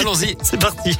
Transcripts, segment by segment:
Allons-y. C'est parti.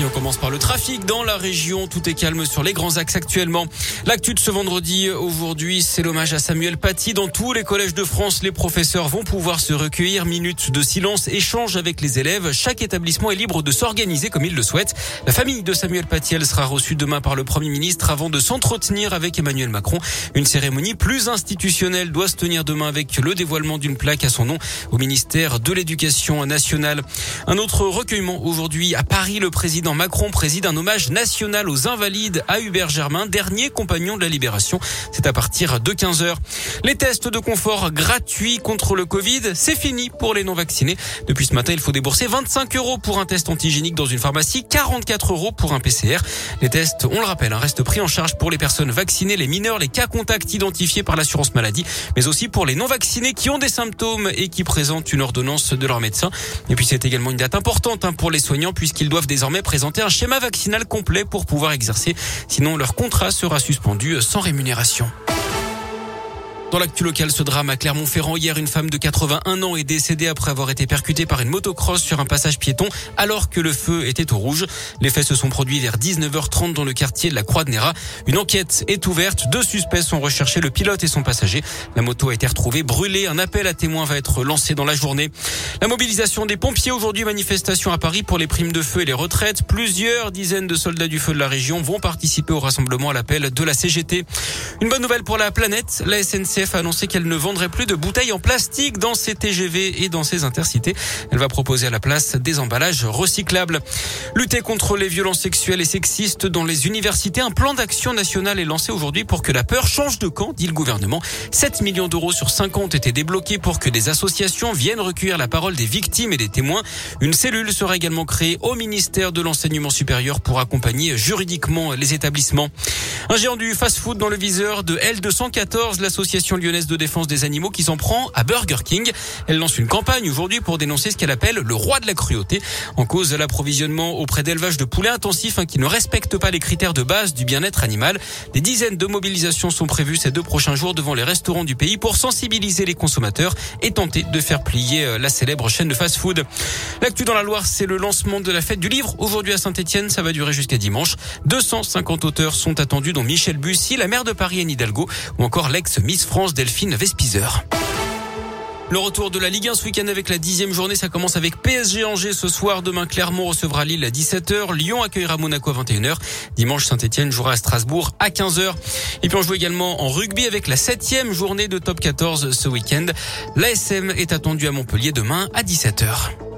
Et on commence par le trafic dans la région. Tout est calme sur les grands axes actuellement. L'actu de ce vendredi, aujourd'hui, c'est l'hommage à Samuel Paty. Dans tous les collèges de France, les professeurs vont pouvoir se recueillir. Minutes de silence, échange avec les élèves. Chaque établissement est libre de s'organiser comme il le souhaite. La famille de Samuel Paty, elle sera reçue demain par le Premier ministre avant de s'entretenir avec Emmanuel Macron. Une cérémonie plus institutionnelle doit se tenir demain avec le dévoilement d'une plaque à son nom au ministère de l'Éducation nationale. Un autre recueillement aujourd'hui à Paris. Le président président Macron préside un hommage national aux invalides à Hubert Germain, dernier compagnon de la Libération. C'est à partir de 15h. Les tests de confort gratuits contre le Covid, c'est fini pour les non-vaccinés. Depuis ce matin, il faut débourser 25 euros pour un test antigénique dans une pharmacie, 44 euros pour un PCR. Les tests, on le rappelle, hein, restent pris en charge pour les personnes vaccinées, les mineurs, les cas contacts identifiés par l'assurance maladie, mais aussi pour les non-vaccinés qui ont des symptômes et qui présentent une ordonnance de leur médecin. Et puis c'est également une date importante hein, pour les soignants puisqu'ils doivent désormais présenter un schéma vaccinal complet pour pouvoir exercer. Sinon, leur contrat sera suspendu sans rémunération. Dans l'actu local, ce drame à Clermont-Ferrand, hier, une femme de 81 ans est décédée après avoir été percutée par une motocross sur un passage piéton alors que le feu était au rouge. Les faits se sont produits vers 19h30 dans le quartier de la Croix de Néra. Une enquête est ouverte. Deux suspects sont recherchés, le pilote et son passager. La moto a été retrouvée brûlée. Un appel à témoins va être lancé dans la journée. La mobilisation des pompiers aujourd'hui, manifestation à Paris pour les primes de feu et les retraites. Plusieurs dizaines de soldats du feu de la région vont participer au rassemblement à l'appel de la CGT. Une bonne nouvelle pour la planète. La SNC a annoncé qu'elle ne vendrait plus de bouteilles en plastique dans ses TGV et dans ses intercités. Elle va proposer à la place des emballages recyclables. Lutter contre les violences sexuelles et sexistes dans les universités. Un plan d'action national est lancé aujourd'hui pour que la peur change de camp, dit le gouvernement. 7 millions d'euros sur 5 ans ont été débloqués pour que des associations viennent recueillir la parole des victimes et des témoins. Une cellule sera également créée au ministère de l'enseignement supérieur pour accompagner juridiquement les établissements. Un géant du fast-food dans le viseur de L214, l'association lyonnaise de défense des animaux qui s'en prend à Burger King. Elle lance une campagne aujourd'hui pour dénoncer ce qu'elle appelle le roi de la cruauté. En cause l'approvisionnement auprès d'élevage de poulets intensifs hein, qui ne respectent pas les critères de base du bien-être animal. Des dizaines de mobilisations sont prévues ces deux prochains jours devant les restaurants du pays pour sensibiliser les consommateurs et tenter de faire plier euh, la célèbre chaîne de fast-food. L'actu dans la Loire, c'est le lancement de la fête du livre aujourd'hui à Saint-Etienne. Ça va durer jusqu'à dimanche. 250 auteurs sont attendus dont Michel Bussy, la maire de Paris Anne Hidalgo ou encore l'ex-Miss France Delphine Vespizer. Le retour de la Ligue 1 ce week-end avec la dixième journée, ça commence avec PSG Angers ce soir. Demain, Clermont recevra Lille à 17h. Lyon accueillera Monaco à 21h. Dimanche, Saint-Etienne jouera à Strasbourg à 15h. Et puis on joue également en rugby avec la septième journée de top 14 ce week-end. L'ASM est attendu à Montpellier demain à 17h.